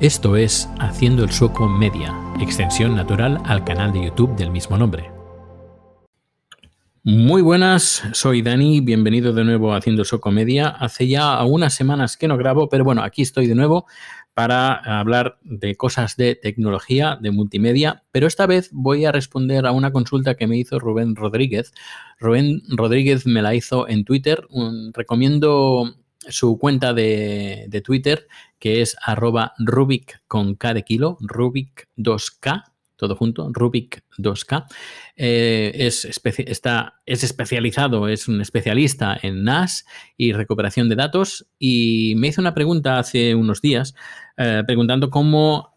Esto es Haciendo el Sueco Media, extensión natural al canal de YouTube del mismo nombre. Muy buenas, soy Dani, bienvenido de nuevo a Haciendo el Sueco Media. Hace ya unas semanas que no grabo, pero bueno, aquí estoy de nuevo para hablar de cosas de tecnología, de multimedia, pero esta vez voy a responder a una consulta que me hizo Rubén Rodríguez. Rubén Rodríguez me la hizo en Twitter. recomiendo su cuenta de, Twitter, que es arroba Rubik con K de kilo, Rubik 2K, todo junto, Rubik 2K. Eh, es, está, es especializado, es un especialista en NAS y recuperación de datos y me hizo una pregunta hace unos días eh, preguntando cómo,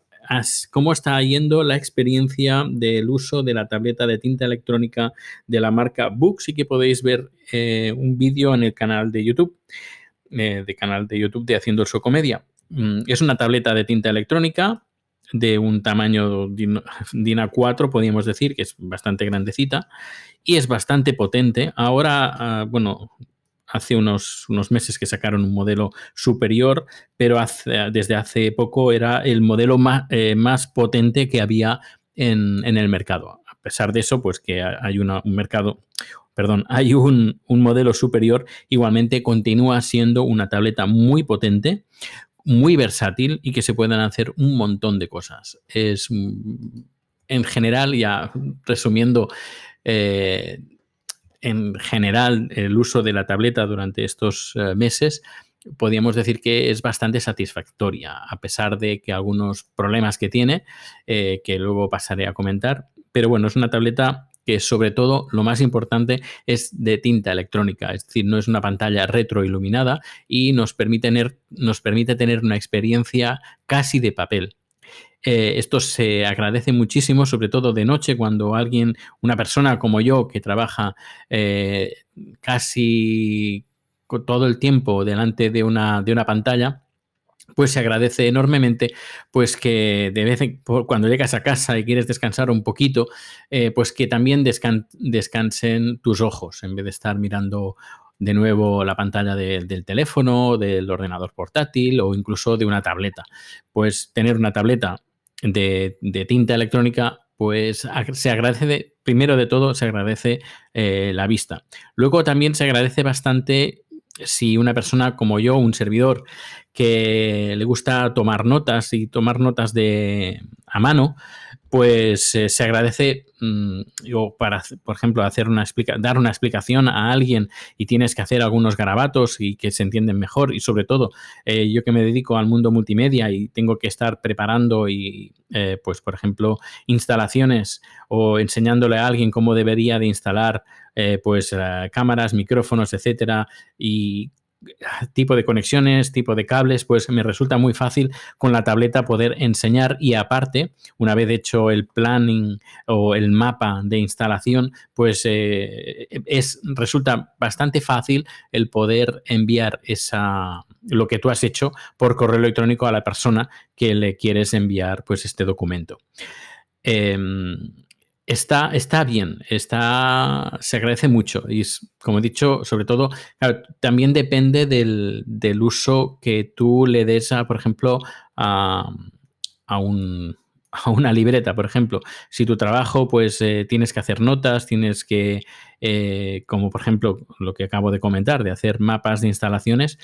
cómo está yendo la experiencia del uso de la tableta de tinta electrónica de la marca Books y que podéis ver eh, un vídeo en el canal de YouTube, de canal de YouTube de Haciendo el Comedia. Mm, es una tableta de tinta electrónica de un tamaño DIN A4, podríamos decir, que es bastante grandecita y es bastante potente. Ahora, ah, bueno, hace unos, unos, meses que sacaron un modelo superior, pero desde hace poco era el modelo más, eh, más potente que había en, el mercado. Pesar de eso, pues que hay un mercado, perdón, hay un, un modelo superior, igualmente continúa siendo una tableta muy potente, muy versátil y que se puedan hacer un montón de cosas. Es mm, en general, ya resumiendo, eh, en general el uso de la tableta durante estos eh, meses, podríamos decir que es bastante satisfactoria, a pesar de que algunos problemas que tiene, eh, que luego pasaré a comentar. Pero bueno, es una tableta que sobre todo lo más importante es de tinta electrónica, es decir, no es una pantalla retroiluminada y nos permite tener, nos permite tener una experiencia casi de papel. Eh, esto se agradece muchísimo, sobre todo de noche, cuando alguien, una persona como yo, que trabaja eh, casi todo el tiempo delante de una, de una pantalla, pues se agradece enormemente pues que de vez en cuando llegas a casa y quieres descansar un poquito, eh, pues que también descansen tus ojos en vez de estar mirando de nuevo la pantalla del teléfono, del ordenador portátil o incluso de una tableta. Pues tener una tableta de, tinta electrónica pues se agradece, primero de todo, se agradece eh, la vista. Luego también se agradece bastante si una persona como yo, un servidor, que le gusta tomar notas y tomar notas de a mano, pues eh, se agradece mm, para, por ejemplo, hacer una dar una explicación a alguien y tienes que hacer algunos garabatos y que se entienden mejor y sobre todo eh, yo que me dedico al mundo multimedia y tengo que estar preparando y eh, pues por ejemplo instalaciones o enseñándole a alguien cómo debería de instalar pues cámaras, micrófonos, etcétera y tipo de conexiones, tipo de cables, pues me resulta muy fácil con la tableta poder enseñar y aparte, una vez hecho el planning o el mapa de instalación, pues eh, es, resulta bastante fácil el poder enviar esa, lo que tú has hecho por correo electrónico a la persona que le quieres enviar pues este documento. Em, Está, está bien, está, se agradece mucho y como he dicho, sobre todo, también depende del, uso que tú le des, a, por ejemplo, a, un, a una libreta, por ejemplo. Si tu trabajo, pues eh, tienes que hacer notas, tienes que, eh, como por ejemplo lo que acabo de comentar, de hacer mapas de instalaciones,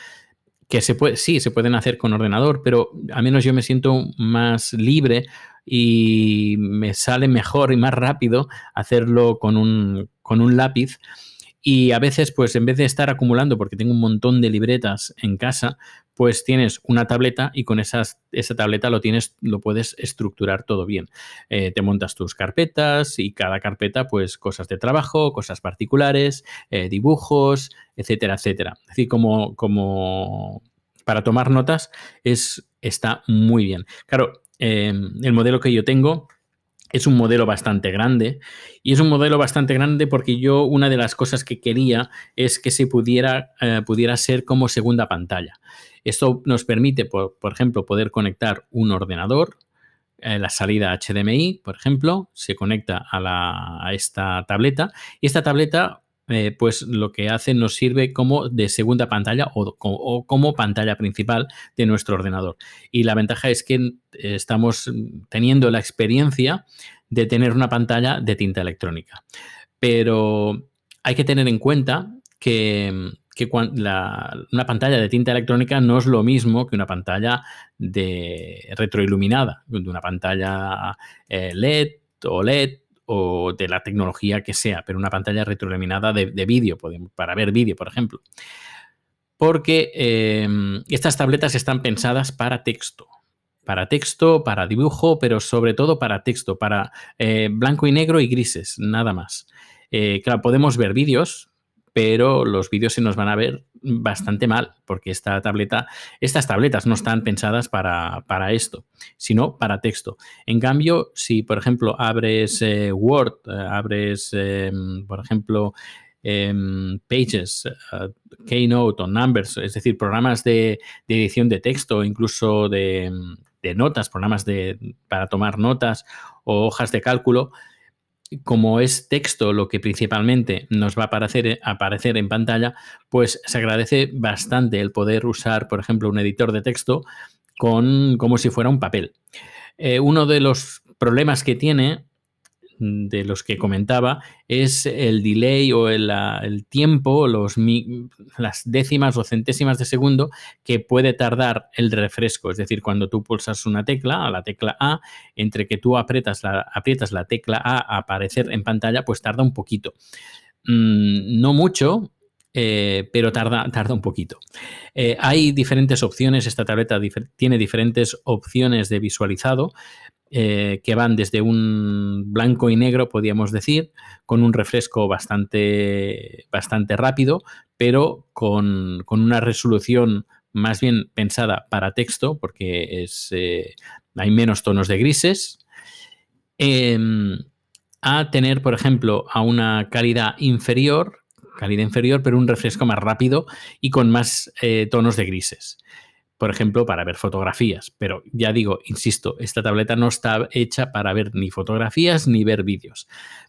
que se puede, sí, se pueden hacer con ordenador, pero al menos yo me siento más libre y me sale mejor y más rápido hacerlo con un, con un lápiz. Y a veces, pues en vez de estar acumulando, porque tengo un montón de libretas en casa, pues tienes una tableta y con esas, esa tableta lo tienes, lo puedes estructurar todo bien. Eh, te montas tus carpetas y cada carpeta, pues cosas de trabajo, cosas particulares, eh, dibujos, etcétera, etcétera. Es decir, como, como para tomar notas es, está muy bien. Claro, Em, el modelo que yo tengo es un modelo bastante grande y es un modelo bastante grande porque yo una de las cosas que quería es que se pudiera, eh, pudiera ser como segunda pantalla. Esto nos permite, por, ejemplo, poder conectar un ordenador, eh, la salida HDMI, por ejemplo, se conecta a, la, a esta tableta y esta tableta eh, pues lo que hace nos sirve como de segunda pantalla o, como pantalla principal de nuestro ordenador. Y la ventaja es que estamos teniendo la experiencia de tener una pantalla de tinta electrónica. Pero hay que tener en cuenta que, una pantalla de tinta electrónica no es lo mismo que una pantalla de retroiluminada, de una pantalla eh, LED o LED o de la tecnología que sea, pero una pantalla retroiluminada de, vídeo, para ver vídeo, por ejemplo. Porque em, estas tabletas están pensadas para texto. Para texto, para dibujo, pero sobre todo para texto, para eh, blanco y negro y grises, nada más. Eh, claro, podemos ver vídeos, pero los vídeos se nos van a ver bastante mal, porque esta tableta, estas tabletas no están pensadas para, esto, sino para texto. En cambio, si por ejemplo abres eh, Word, eh, abres, em, por ejemplo, em, Pages, eh, Keynote o Numbers, es decir, programas de, edición de texto, incluso de, de notas, programas de, para tomar notas o hojas de cálculo, como es texto lo que principalmente nos va a aparecer, aparecer, en pantalla, pues se agradece bastante el poder usar, por ejemplo, un editor de texto con, como si fuera un papel. Eh, uno de los problemas que tiene de los que comentaba es el delay o el, tiempo, los, las décimas o centésimas de segundo que puede tardar el refresco. Es decir, cuando tú pulsas una tecla, a la tecla A, entre que tú aprietas la, aprietas la tecla A a aparecer en pantalla, pues tarda un poquito. Mm, no mucho, eh, pero tarda, tarda un poquito. Eh, hay diferentes opciones, esta tableta tiene diferentes opciones de visualizado. Eh, que van desde un blanco y negro, podríamos decir, con un refresco bastante, bastante rápido, pero con, una resolución más bien pensada para texto, porque es, eh, hay menos tonos de grises, em, a tener, por ejemplo, a una calidad inferior, calidad inferior, pero un refresco más rápido y con más eh, tonos de grises por ejemplo, para ver fotografías. Pero ya digo, insisto, esta tableta no está hecha para ver ni fotografías ni ver vídeos.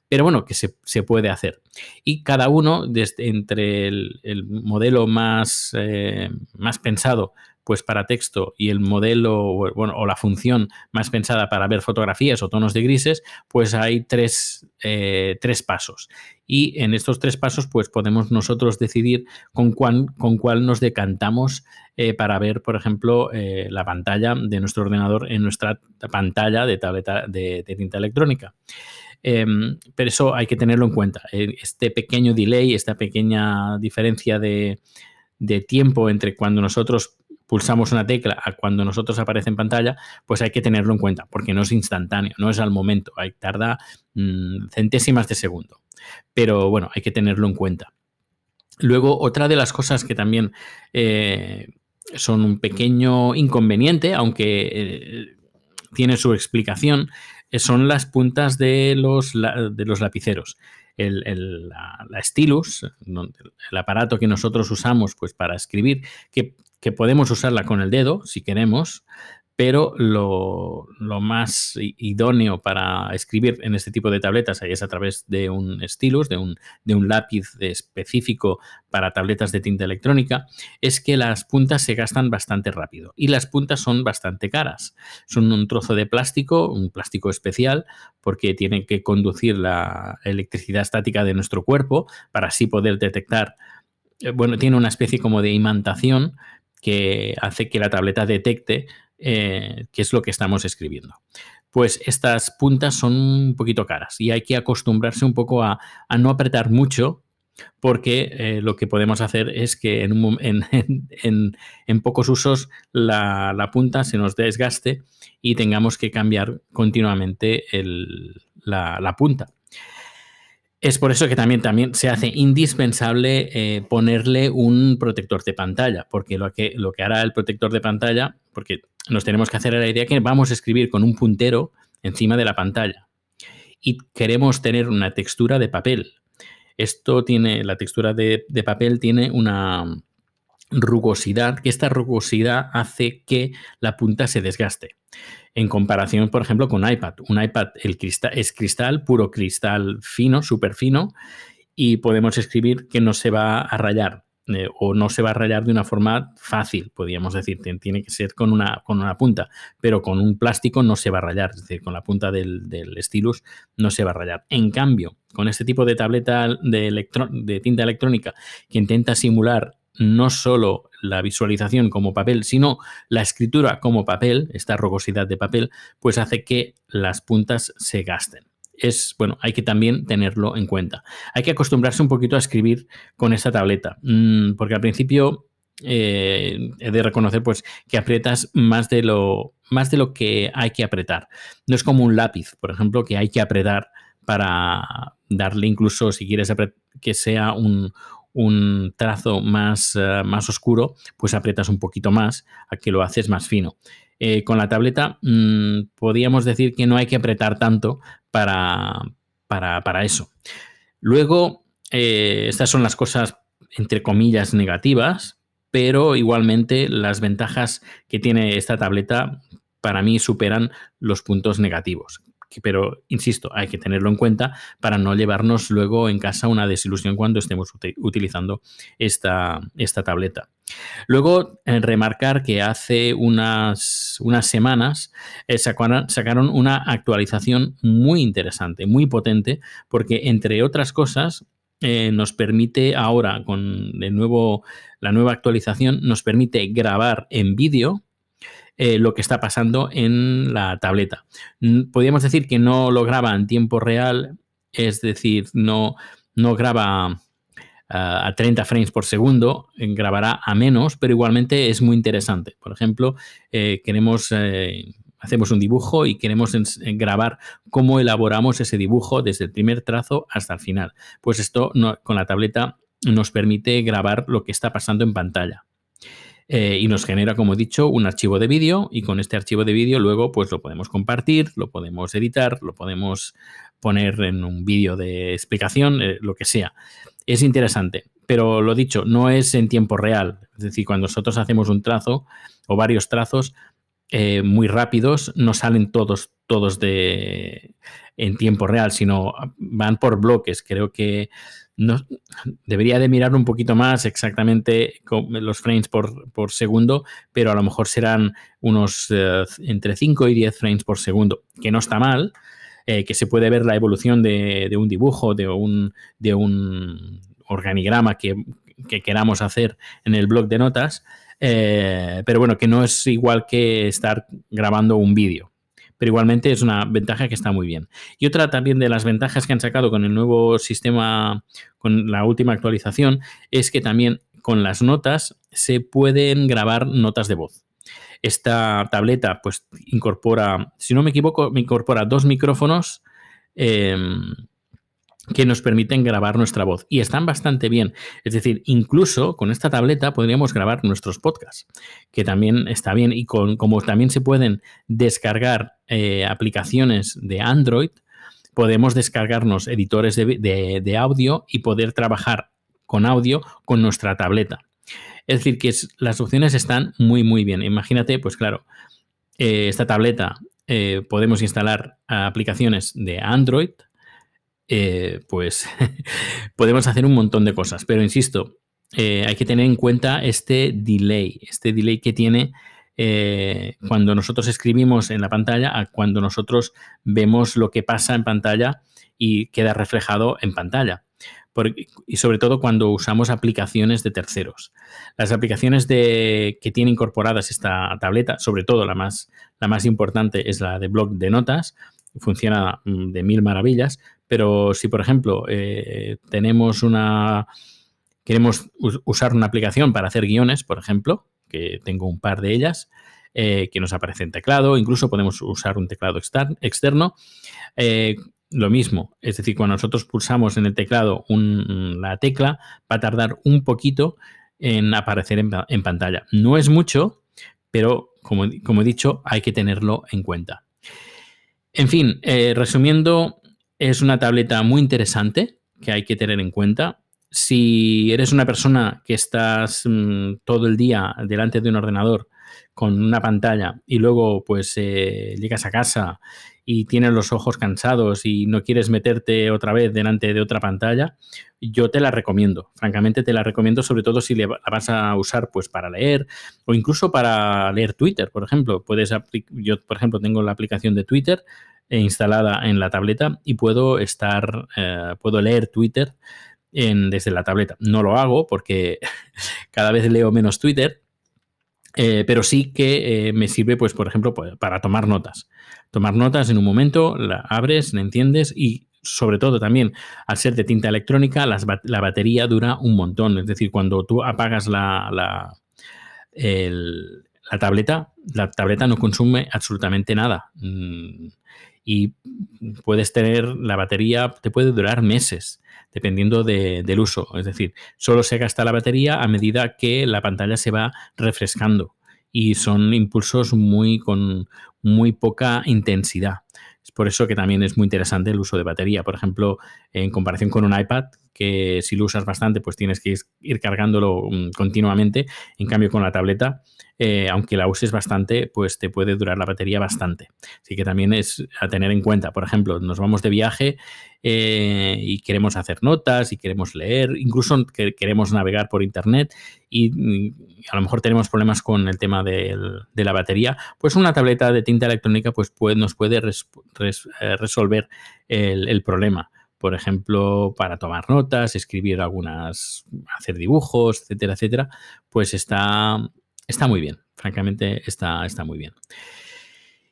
Pero bueno, que se, puede hacer. Y cada uno, desde, entre el, modelo más, eh, más pensado pues para texto y el modelo bueno, o la función más pensada para ver fotografías o tonos de grises, pues hay tres, eh, tres pasos. Y en estos tres pasos, pues podemos nosotros decidir con, cuál, con cuál nos decantamos eh, para ver, por ejemplo, eh, la pantalla de nuestro ordenador en nuestra pantalla de tableta de, tinta electrónica. Em, pero eso hay que tenerlo en cuenta. Este pequeño delay, esta pequeña diferencia de, de tiempo entre cuando nosotros pulsamos una tecla a cuando nosotros aparece en pantalla, pues hay que tenerlo en cuenta, porque no es instantáneo, no es al momento, tarda mm, centésimas de segundo. Pero bueno, hay que tenerlo en cuenta. Luego, otra de las cosas que también eh, son un pequeño inconveniente, aunque eh, tiene su explicación, eh, son las puntas de los, de los lapiceros. El, la, stylus, el aparato que nosotros usamos pues, para escribir, que que podemos usarla con el dedo si queremos, pero lo, más idóneo para escribir en este tipo de tabletas es a través de un stylus, de un, lápiz específico para tabletas de tinta electrónica, es que las puntas se gastan bastante rápido y las puntas son bastante caras. Son un trozo de plástico, un plástico especial, porque tiene que conducir la electricidad estática de nuestro cuerpo para así poder detectar eh, bueno, tiene una especie como de imantación que hace que la tableta detecte eh, qué es lo que estamos escribiendo. Pues estas puntas son un poquito caras y hay que acostumbrarse un poco a, no apretar mucho porque eh, lo que podemos hacer es que en, pocos usos la, punta se nos desgaste y tengamos que cambiar continuamente la punta. Es por eso que también, también se hace indispensable eh, ponerle un protector de pantalla, porque lo que, lo que hará el protector de pantalla, porque nos tenemos que hacer la idea que vamos a escribir con un puntero encima de la pantalla y queremos tener una textura de papel. Esto tiene, la textura de, de papel tiene una rugosidad, que esta rugosidad hace que la punta se desgaste en comparación, por ejemplo, con iPad. Un iPad el cristal, es cristal, puro cristal fino, súper fino, y podemos escribir que no se va a rayar. Eh, o no se va a rayar de una forma fácil, podríamos decir, tiene que ser con una, con una punta, pero con un plástico no se va a rayar, es decir, con la punta del, del stylus no se va a rayar. En cambio, con este tipo de tableta de, de tinta electrónica que intenta simular no solo la visualización como papel, sino la escritura como papel, esta rugosidad de papel, pues hace que las puntas se gasten es, bueno, hay que también tenerlo en cuenta. Hay que acostumbrarse un poquito a escribir con esta tableta, mm, porque al principio eh, he de reconocer pues que aprietas más de lo más de lo que hay que apretar. No es como un lápiz, por ejemplo, que hay que apretar para darle incluso si quieres que sea un, trazo más, eh, más oscuro, pues aprietas un poquito más a que lo haces más fino. Eh, con la tableta mm, podríamos decir que no hay que apretar tanto para, para, eso. Luego, eh, estas son las cosas, entre comillas, negativas, pero igualmente las ventajas que tiene esta tableta para mí superan los puntos negativos pero insisto, hay que tenerlo en cuenta para no llevarnos luego en casa una desilusión cuando estemos utilizando esta, esta tableta. Luego, eh, remarcar que hace unas, unas semanas eh, sacaron, una actualización muy interesante, muy potente, porque entre otras cosas eh, nos permite ahora, con de nuevo la nueva actualización, nos permite grabar en vídeo eh, lo que está pasando en la tableta. Podríamos decir que no lo graba en tiempo real, es decir, no, no graba ah, a 30 frames por segundo, eh, grabará a menos, pero igualmente es muy interesante. Por ejemplo, eh, queremos hacemos un dibujo y queremos grabar cómo elaboramos ese dibujo desde el primer trazo hasta el final. Pues esto con la tableta nos permite grabar lo que está pasando en pantalla. Eh, y nos genera, como he dicho, un archivo de vídeo y con este archivo de vídeo luego pues lo podemos compartir, lo podemos editar, lo podemos poner en un vídeo de explicación, eh, lo que sea. Es interesante, pero lo dicho, no es en tiempo real. Es decir, cuando nosotros hacemos un trazo o varios trazos eh, muy rápidos, no salen todos, todos de, en tiempo real, sino van por bloques. Creo que no, debería de mirar un poquito más exactamente los frames por, segundo, pero a lo mejor serán unos eh, entre 5 y 10 frames por segundo, que no está mal, eh, que se puede ver la evolución de, un dibujo, de un, de un organigrama que, queramos hacer en el blog de notas, eh, pero bueno, que no es igual que estar grabando un vídeo pero igualmente es una ventaja que está muy bien. Y otra también de las ventajas que han sacado con el nuevo sistema, con la última actualización, es que también con las notas se pueden grabar notas de voz. Esta tableta pues incorpora, si no me equivoco, me incorpora dos micrófonos. Em, que nos permiten grabar nuestra voz y están bastante bien. Es decir, incluso con esta tableta podríamos grabar nuestros podcasts, que también está bien y con, como también se pueden descargar eh, aplicaciones de Android, podemos descargarnos editores de, audio y poder trabajar con audio con nuestra tableta. Es decir, que las opciones están muy, muy bien. Imagínate, pues claro, eh, esta tableta eh, podemos instalar aplicaciones de Android, eh, pues podemos hacer un montón de cosas. Pero insisto, eh, hay que tener en cuenta este delay, este delay que tiene eh, cuando nosotros escribimos en la pantalla a cuando nosotros vemos lo que pasa en pantalla y queda reflejado en pantalla. y sobre todo cuando usamos aplicaciones de terceros. Las aplicaciones de, que tiene incorporadas esta tableta, sobre todo la más, la más importante es la de blog de notas, funciona mm, de mil maravillas, pero si, por ejemplo, eh, tenemos una. Queremos usar una aplicación para hacer guiones, por ejemplo, que tengo un par de ellas, eh, que nos aparece en teclado, incluso podemos usar un teclado externo. Eh, lo mismo, es decir, cuando nosotros pulsamos en el teclado la tecla, va a tardar un poquito en aparecer en, pantalla. No es mucho, pero como, como, he dicho, hay que tenerlo en cuenta. En fin, resumiendo, es una tableta muy interesante que hay que tener en cuenta. Si eres una persona que estás mm, todo el día delante de un ordenador con una pantalla y luego pues eh, llegas a casa y tienes los ojos cansados y no quieres meterte otra vez delante de otra pantalla, yo te la recomiendo. Francamente te la recomiendo, sobre todo si la vas a usar pues para leer o incluso para leer Twitter, por ejemplo. Puedes yo, por ejemplo, tengo la aplicación de Twitter instalada en la tableta y puedo estar, eh, puedo leer Twitter desde la tableta. No lo hago porque cada vez leo menos Twitter, eh, pero sí que eh, me sirve, pues, por ejemplo, pues, para tomar notas. Tomar notas en un momento, la abres, la entiendes y sobre todo también al ser de tinta electrónica, la batería dura un montón. Es decir, cuando tú apagas la, la, la tableta, la tableta no consume absolutamente nada. Mm, y puedes tener la batería, te puede durar meses dependiendo del uso. Es decir, solo se gasta la batería a medida que la pantalla se va refrescando y son impulsos muy con muy poca intensidad. Es por eso que también es muy interesante el uso de batería. Por ejemplo, en comparación con un iPad, que si lo usas bastante, pues tienes que ir cargándolo mm, continuamente. En cambio, con la tableta, eh, aunque la uses bastante, pues te puede durar la batería bastante. Así que también es a tener en cuenta. Por ejemplo, nos vamos de viaje eh, y queremos hacer notas y queremos leer, incluso queremos navegar por internet y, a lo mejor tenemos problemas con el tema de la batería, pues una tableta de tinta electrónica pues nos puede eh, resolver el problema por ejemplo, para tomar notas, escribir algunas, hacer dibujos, etcétera, etcétera, pues está, está muy bien. Francamente, está, está muy bien.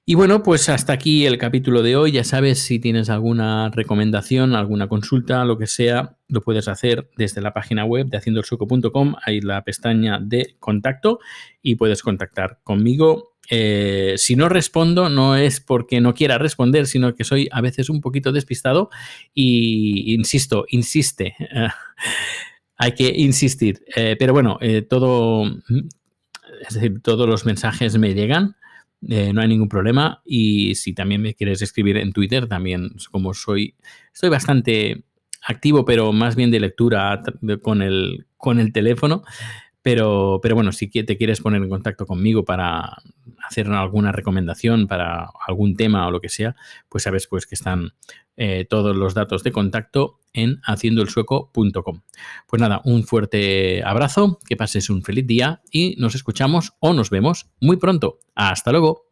Y bueno, pues hasta aquí el capítulo de hoy. Ya sabes, si tienes alguna recomendación, alguna consulta, lo que sea, lo puedes hacer desde la página web de haciendoelsueco.com. Hay la pestaña de contacto y puedes contactar conmigo eh, si no respondo, no es porque no quiera responder, sino que soy a veces un poquito despistado y insisto, insiste. hay que insistir. Eh, pero bueno, eh, todo, es decir, todos los mensajes me llegan. no hay ningún problema. Y si también me quieres escribir en Twitter, también como soy, estoy bastante activo, pero más bien de lectura con el, con el teléfono. Pero, pero bueno, si te quieres poner en contacto conmigo para hacer alguna recomendación para algún tema o lo que sea, pues sabes pues que están eh, todos los datos de contacto en haciendoelsueco.com. Pues nada, un fuerte abrazo, que pases un feliz día y nos escuchamos o nos vemos muy pronto. Hasta luego.